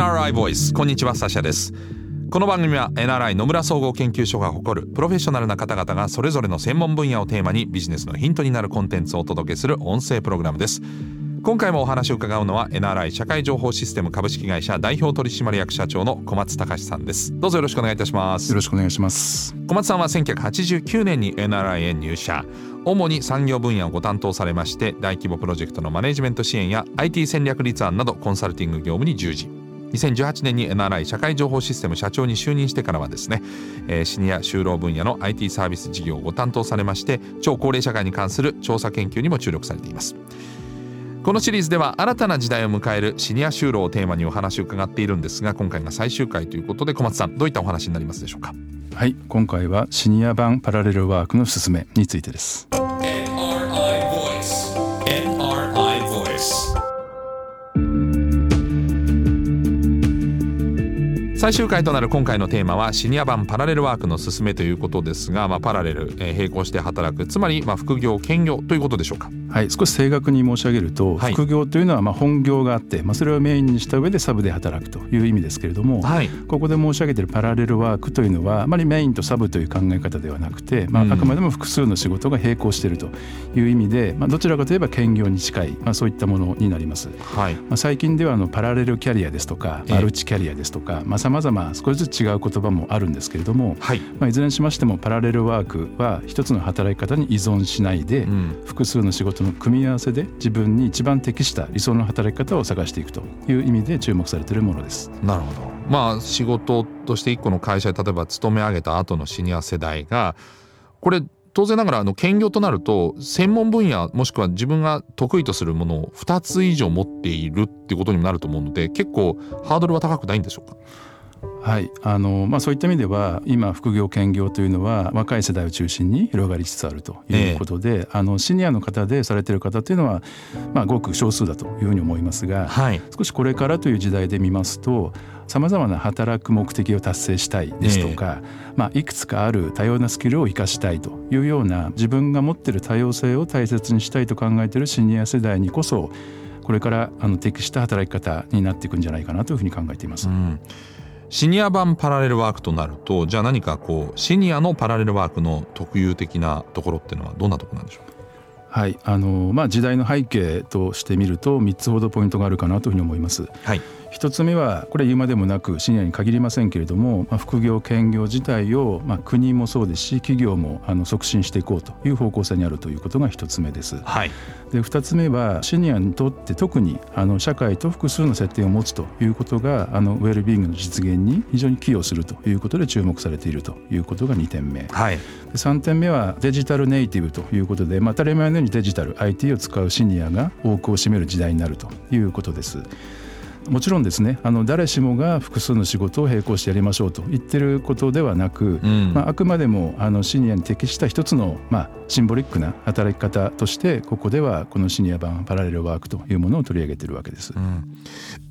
NRI ボイス。こんにちはサシャです。この番組は NRI 野村総合研究所が誇るプロフェッショナルな方々がそれぞれの専門分野をテーマにビジネスのヒントになるコンテンツをお届けする音声プログラムです。今回もお話を伺うのは NRI 社会情報システム株式会社代表取締役社長の小松隆さんです。どうぞよろしくお願いいたします。よろしくお願いします。小松さんは1989年に NRI へ入社。主に産業分野をご担当されまして大規模プロジェクトのマネジメント支援や IT 戦略立案などコンサルティング業務に従事2018年に NRI 社会情報システム社長に就任してからはですね、えー、シニア就労分野の IT サービス事業をご担当されまして超高齢社会に関する調査研究にも注力されています。このシリーズでは新たな時代を迎えるシニア就労をテーマにお話を伺っているんですが今回が最終回ということで小松さんどういったお話になりますでしょうか？はい今回はシニア版パラレルワークの進めについてです。最終回となる今回のテーマはシニア版パラレルワークの進めということですが、まあ、パラレル、えー、並行して働くつまりまあ副業兼業ということでしょうか。はい少し正確に申し上げると、はい、副業というのはまあ本業があって、まあ、それをメインにした上でサブで働くという意味ですけれども、はい、ここで申し上げているパラレルワークというのはあまりメインとサブという考え方ではなくて、まあ、あくまでも複数の仕事が並行しているという意味で、まあ、どちらかといえば兼業に近い、まあ、そういったものになります。はい。まあ、最近ではあのパラレルキャリアですとかマルチキャリアですとかさまざ、ま少しずつ違う言葉もあるんですけれども、はい。まあ、いずれにしましてもパラレルワークは一つの働き方に依存しないで、うん、複数の仕事の組み合わせで自分に一番適した理想の働き方を探していくという意味で注目されているものです。なるほど。まあ仕事として一個の会社で例えば勤め上げた後のシニア世代がこれ当然ながらあの兼業となると専門分野もしくは自分が得意とするものを2つ以上持っているってことにもなると思うので結構ハードルは高くないんでしょうか？はい。あのまあ、そういった意味では今副業兼業というのは若い世代を中心に広がりつつあるということで、ええ、あのシニアの方でされている方というのは、まあ、ごく少数だというふうに思いますが、はい、少しこれからという時代で見ますとさまざまな働く目的を達成したいですとか、え、まあ、いくつかある多様なスキルを生かしたいというような自分が持っている多様性を大切にしたいと考えているシニア世代にこそこれからあの適した働き方になっていくんじゃないかなというふうに考えています。うんシニア版パラレルワークとなるとじゃあ何かこうシニアのパラレルワークの特有的なところっていうのはどんなところなんでしょうか？はい。あのまあ、時代の背景としてみると3つほどポイントがあるかなというふうに思います。はい一つ目はこれ言うまでもなくシニアに限りませんけれども、まあ、副業兼業自体を、まあ、国もそうですし企業もあの促進していこうという方向性にあるということが一つ目です。はい、で二つ目はシニアにとって特にあの社会と複数の接点を持つということがあのウェルビーイングの実現に非常に寄与するということで注目されているということが2点目。はい、で3点目はデジタルネイティブということで、まあ、当たり前のようにデジタル IT を使うシニアが多くを占める時代になるということです。もちろんですね。あの誰しもが複数の仕事を並行してやりましょうと言ってることではなく、うん、まあ、あくまでもあのシニアに適した一つの、まあ、シンボリックな働き方としてここではこのシニア版パラレルワークというものを取り上げているわけです、うん、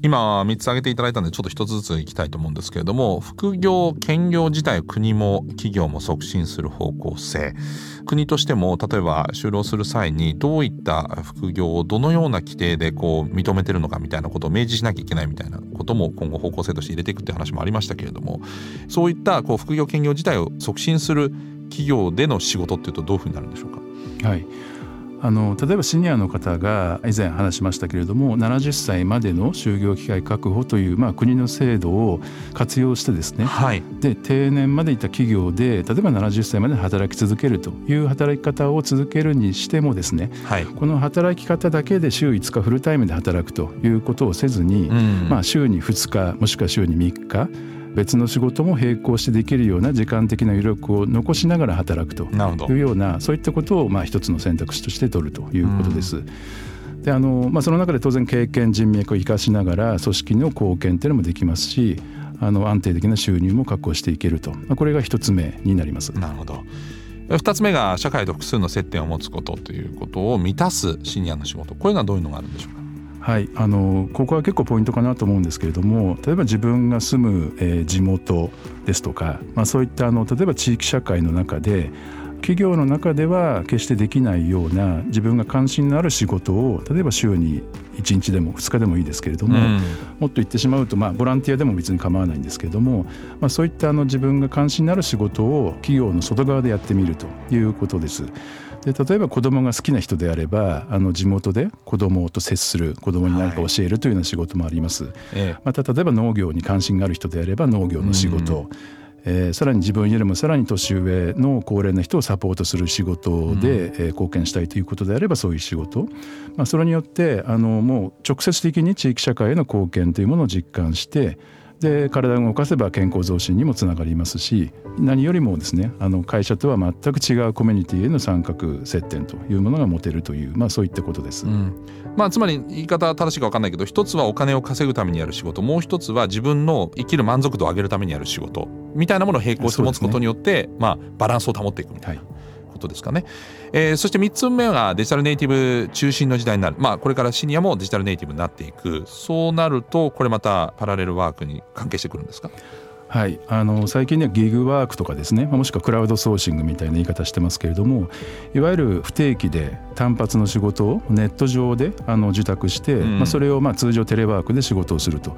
今3つ挙げていただいたのでちょっと一つずついきたいと思うんですけれども副業兼業自体を国も企業も促進する方向性国としても例えば就労する際にどういった副業をどのような規定でこう認めてるのかみたいなことを明示しなきゃいけないみたいなことも今後方向性として入れていくって話もありましたけれどもそういったこう副業兼業自体を促進する企業での仕事っていうとどういうふうになるんでしょうか？はい。あの例えばシニアの方が以前話しましたけれども70歳までの就業機会確保という、まあ、国の制度を活用してですね、はい、で定年までいた企業で例えば70歳まで働き続けるという働き方を続けるにしてもですね、はい、この働き方だけで週5日フルタイムで働くということをせずに、うん、まあ、週に2日もしくは週に3日別の仕事も並行してできるような時間的な余力を残しながら働くというようなそういったことをまあ一つの選択肢として取るということです。うん。であのまあ、その中で当然経験人脈を生かしながら組織の貢献っていうのもできますしあの安定的な収入も確保していけると、まあ、これが一つ目になります。なるほど。2つ目が社会と複数の接点を持つことということを満たすシニアの仕事。こういうのはどういうのがあるんでしょうか？はい、あのここは結構ポイントかなと思うんですけれども例えば自分が住む、えー、地元ですとか、まあ、そういったあの例えば地域社会の中で企業の中では決してできないような自分が関心のある仕事を例えば週に1日でも2日でもいいですけれども、うん、もっと言ってしまうと、まあ、ボランティアでも別に構わないんですけれども、まあ、そういったあの自分が関心のある仕事を企業の外側でやってみるということです。で例えば子供が好きな人であればあの地元で子供と接する子供に何か教えるというような仕事もあります、はい、また例えば農業に関心がある人であれば農業の仕事、うんえー、さらに自分よりもさらに年上の高齢な人をサポートする仕事で、うん、えー、貢献したいということであればそういう仕事、まあ、それによってあのもう直接的に地域社会への貢献というものを実感してで体を動かせば健康増進にもつながりますし何よりもですねあの会社とは全く違うコミュニティへの参画接点というものが持てるという、まあ、そういったことです。うん、まあ、つまり言い方正しいか分かんないけど一つはお金を稼ぐためにやる仕事。もう一つは自分の生きる満足度を上げるためにやる仕事みたいなものを並行して持つことによって、ね、まあ、バランスを保っていくみたいな。はい。ことですかね、えー、そして3つ目がデジタルネイティブ中心の時代になる。まあこれからシニアもデジタルネイティブになっていく。そうなるとこれまたパラレルワークに関係してくるんですか？はい、あの最近ではギグワークとかですね。もしくはクラウドソーシングみたいな言い方してますけれどもいわゆる不定期で単発の仕事をネット上であの受託して、うん、まあ、それをまあ通常テレワークで仕事をすると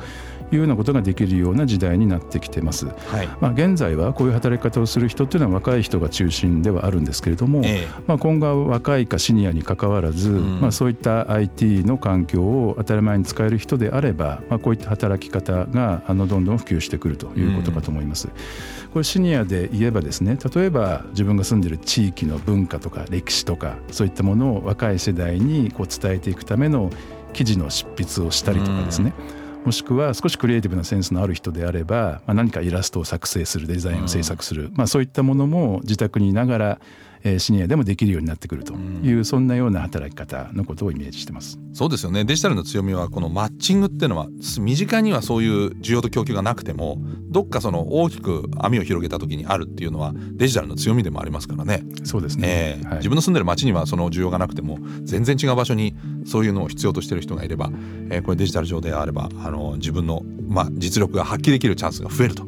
いうようなことができるような時代になってきてます。はい、まあ、現在はこういう働き方をする人っていうのは若い人が中心ではあるんですけれども、ええ、まあ、今後は若いかシニアにかかわらず、うん、まあ、そういった IT の環境を当たり前に使える人であれば、まあ、こういった働き方があのどんどん普及してくるということかと思います。うん、これシニアで言えばですね例えば自分が住んでいる地域の文化とか歴史とかそういったものを若い世代にこう伝えていくための記事の執筆をしたりとかですね、うん。もしくは少しクリエイティブなセンスのある人であれば、まあ、何かイラストを作成するデザインを制作する、まあ、そういったものも自宅にいながらえー、シニアでもできるようになってくるという、うん、そんなような働き方のことをイメージしてます。そうですよね。デジタルの強みはこのマッチングっていうのは身近にはそういう需要と供給がなくてもどっかその大きく網を広げた時にあるっていうのはデジタルの強みでもありますからね。そうですね、えーはい、自分の住んでる街にはその需要がなくても全然違う場所にそういうのを必要としてる人がいれば、えー、これデジタル上であればあの自分の、まあ、実力が発揮できるチャンスが増えると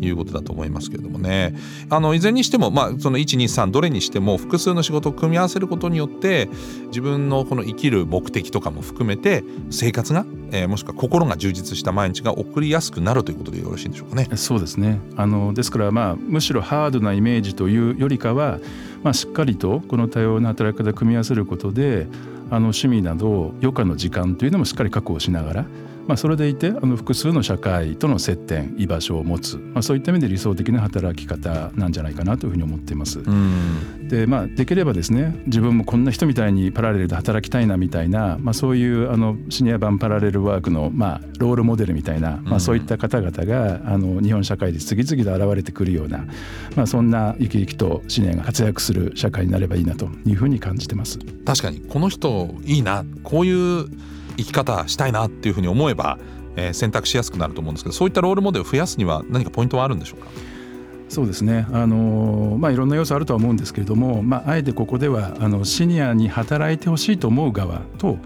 いうことだと思いますけれどもねあのいずれにしても、まあ、その123どれにしても複数の仕事を組み合わせることによって自分のこの生きる目的とかも含めて生活が、えー、もしくは心が充実した毎日が送りやすくなるということでよろしいんでしょうかね。そうですねあのですから、まあ、むしろハードなイメージというよりかは、まあ、しっかりとこの多様な働き方を組み合わせることであの趣味など余暇の時間というのもしっかり確保しながらまあ、それでいてあの複数の社会との接点居場所を持つ、まあ、そういった意味で理想的な働き方なんじゃないかなというふうに思っています。でまあ、できればですね自分もこんな人みたいにパラレルで働きたいなみたいな、まあ、そういうあのシニア版パラレルワークの、まあ、ロールモデルみたいな、まあ、そういった方々があの日本社会で次々と現れてくるような、まあ、そんな生き生きとシニアが活躍する社会になればいいなというふうに感じてます。確かにこの人いいなこういう生き方したいなっていうふうに思えば、えー、選択しやすくなると思うんですけどそういったロールモデルを増やすには何かポイントはあるんでしょうか？そうですね。あの、まあ、いろんな要素あるとは思うんですけれども、まあ、あえてここではあのシニアに働いてほしいと思う側と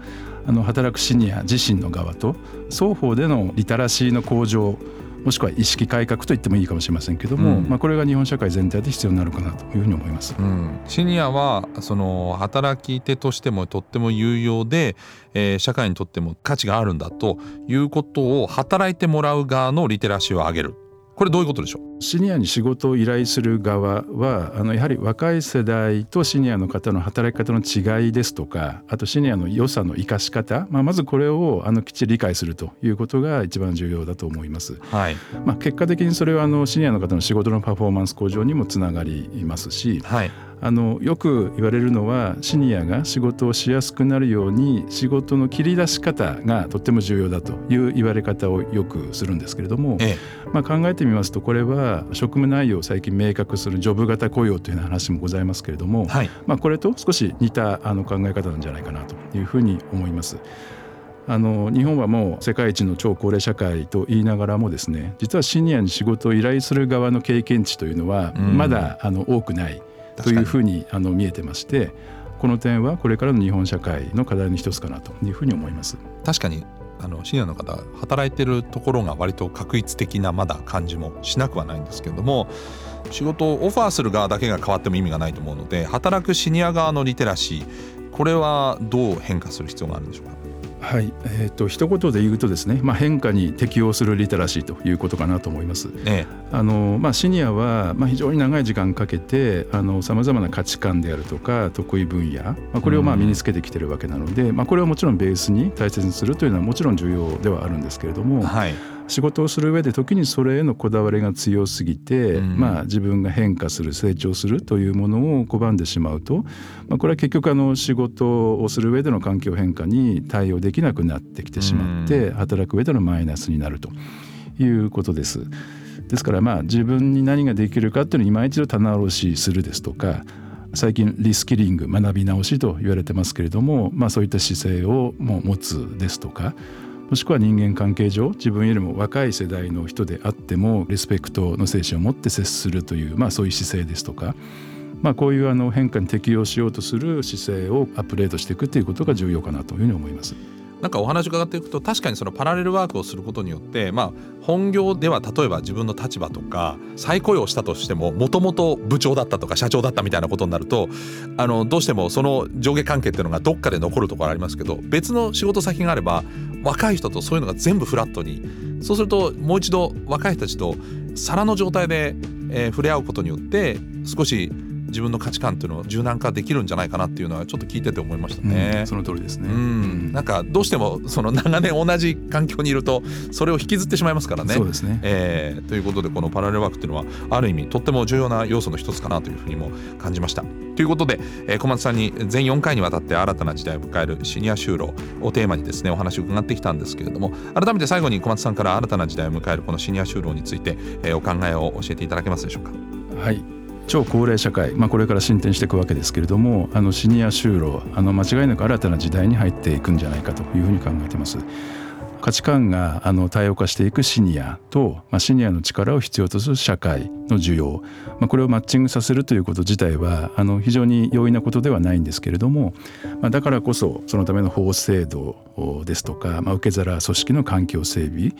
あの働くシニア自身の側と双方でのリテラシーの向上もしくは意識改革と言ってもいいかもしれませんけども、うん、まあ、これが日本社会全体で必要になるかなというふうに思います、うん、シニアはその働き手としてもとっても有用で、えー、社会にとっても価値があるんだということを働いてもらう側のリテラシーを上げるこれどういうことでしょう？シニアに仕事を依頼する側はあのやはり若い世代とシニアの方の働き方の違いですとかあとシニアの良さの生かし方、まあ、まずこれをあのきっちり理解するということが一番重要だと思います。はい。まあ、結果的にそれはあのシニアの方の仕事のパフォーマンス向上にもつながりますし、はいあのよく言われるのはシニアが仕事をしやすくなるように仕事の切り出し方がとっても重要だという言われ方をよくするんですけれども、ええ、まあ、考えてみますとこれは職務内容を最近明確するジョブ型雇用というような話もございますけれども、はい、まあ、これと少し似たあの考え方なんじゃないかなというふうに思います。あの日本はもう世界一の超高齢社会と言いながらもですね実はシニアに仕事を依頼する側の経験値というのはまだあの多くないというふうにあの見えてましてこの点はこれからの日本社会の課題の一つかなというふうに思います。確かにあのシニアの方働いてるところが割と確一的なまだ感じもしなくはないんですけれども仕事をオファーする側だけが変わっても意味がないと思うので働くシニア側のリテラシーこれはどう変化する必要があるんでしょうか？はい、えーと、一言で言うとですね、まあ、変化に適応するリテラシーということかなと思います。ええ、あのまあ、シニアは、まあ、非常に長い時間かけてさまざまな価値観であるとか得意分野、まあ、これをまあ身につけてきてるわけなので、うん、まあ、これをもちろんベースに大切にするというのはもちろん重要ではあるんですけれども、はい、仕事をする上で時にそれへのこだわりが強すぎて、うん、まあ、自分が変化する成長するというものを拒んでしまうと、まあ、これは結局あの仕事をする上での環境変化に対応できなくなってきてしまって、働く上でのマイナスになると。いうことです。ですからまあ自分に何ができるかっていうのを今一度棚卸しするですとか最近リスキリング学び直しと言われてますけれども、まあ、そういった姿勢をもう持つですとかもしくは人間関係上自分よりも若い世代の人であってもリスペクトの精神を持って接するという、まあ、そういう姿勢ですとか、まあ、こういうあの変化に適応しようとする姿勢をアップデートしていくということが重要かなというふうに思います。なんかお話伺っていくと確かにそのパラレルワークをすることによってまあ本業では例えば自分の立場とか再雇用したとしてももともと部長だったとか社長だったみたいなことになるとあのどうしてもその上下関係っていうのがどっかで残るところありますけど別の仕事先があれば若い人とそういうのが全部フラットに。そうするともう一度若い人たちと皿の状態で、えー、触れ合うことによって少し自分の価値観っていうのを柔軟化できるんじゃないかなっていうのはちょっと聞いてて思いましたね。うん、その通りですね、うん、なんかどうしてもその長年同じ環境にいるとそれを引きずってしまいますからね。そうですね、えー、ということでこのパラレルワークっていうのはある意味とっても重要な要素の一つかなというふうにも感じました。ということで、えー、小松さんに全4回にわたって新たな時代を迎えるシニア就労をテーマにですねお話を伺ってきたんですけれども改めて最後に小松さんから新たな時代を迎えるこのシニア就労について、えー、お考えを教えていただけますでしょうか？はい超高齢社会、まあ、これから進展していくわけですけれどもあのシニア就労あの間違いなく新たな時代に入っていくんじゃないかというふうに考えています。価値観があの多様化していくシニアと、まあ、シニアの力を必要とする社会の需要、まあ、これをマッチングさせるということ自体はあの非常に容易なことではないんですけれども、まあ、だからこそそのための法制度ですとか、まあ、受け皿組織の環境整備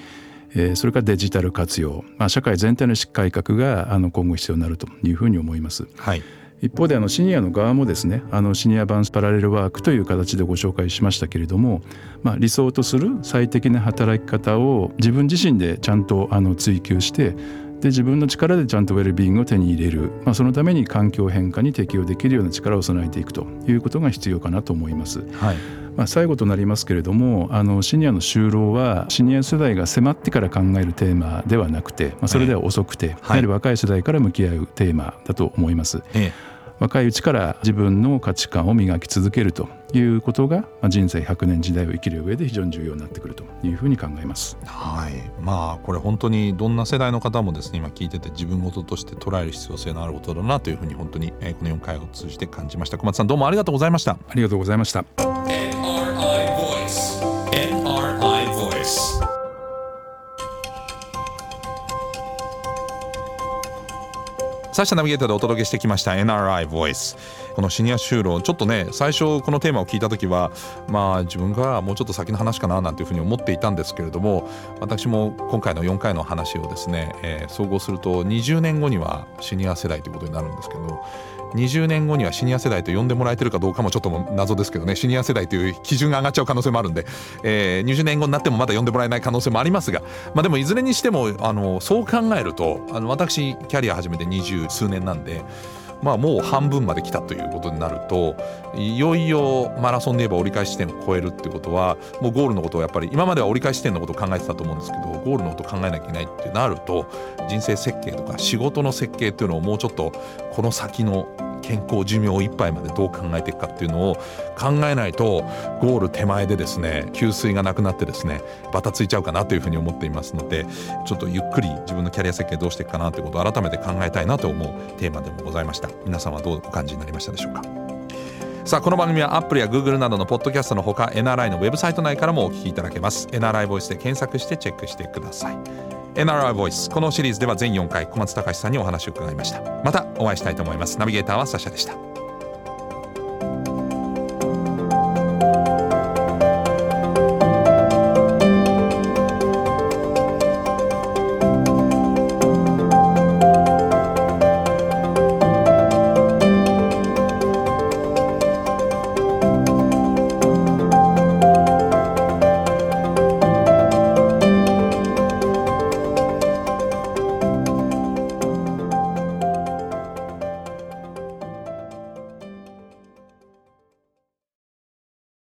えー、それからデジタル活用、まあ、社会全体の改革があの今後必要になるというふうに思います。はい一方であのシニアの側もですねあのシニア版パラレルワークという形でご紹介しましたけれども、まあ、理想とする最適な働き方を自分自身でちゃんとあの追求してで自分の力でちゃんとウェルビーイングを手に入れる、まあ、そのために環境変化に適応できるような力を備えていくということが必要かなと思います。はい。まあ、最後となりますけれどもあのシニアの就労はシニア世代が迫ってから考えるテーマではなくて、まあ、それでは遅くて、やはり若い世代から向き合うテーマだと思います。ええ。若いうちから自分の価値観を磨き続けるということが、まあ、人生100年時代を生きる上で非常に重要になってくるというふうに考えます。はいまあこれ本当にどんな世代の方もですね今聞いてて自分事として捉える必要性のあることだなというふうに本当に、えー、この4回を通じて感じました小松さんどうもありがとうございましたありがとうございました。サッシャナビゲーターでお届けしてきました NRI Voice このシニア就労ちょっとね最初このテーマを聞いた時はまあ自分がもうちょっと先の話かななんていうふうに思っていたんですけれども私も今回の4回の話をですね、えー、総合すると20年後にはシニア世代ということになるんですけど20年後にはシニア世代と呼んでもらえてるかどうかもちょっと謎ですけどねシニア世代という基準が上がっちゃう可能性もあるんで、えー、20年後になってもまだ呼んでもらえない可能性もありますが、まあ、でもいずれにしてもあのそう考えるとあの私キャリア始めて二十数年なんで。まあ、もう半分まで来たということになるといよいよマラソンで言えば折り返し地点を超えるってことはもうゴールのことをやっぱり今までは折り返し地点のことを考えてたと思うんですけどゴールのことを考えなきゃいけないってなると人生設計とか仕事の設計っていうのをもうちょっとこの先の健康寿命いっぱいまでどう考えていくかっていうのを考えないとゴール手前でですね給水がなくなってですねバタついちゃうかなというふうに思っていますのでちょっとゆっくり自分のキャリア設計どうしていくかなということを改めて考えたいなと思うテーマでもございました。皆さんはどうお感じになりましたでしょうか。さあこの番組はアップルや Google などのポッドキャストのほか NRI のウェブサイト内からもお聞きいただけます。NRI ボイスで検索してチェックしてください。NRI ボイスこのシリーズでは全4回小松隆さんにお話を伺いました。またお会いしたいと思います。ナビゲーターはサシャでした。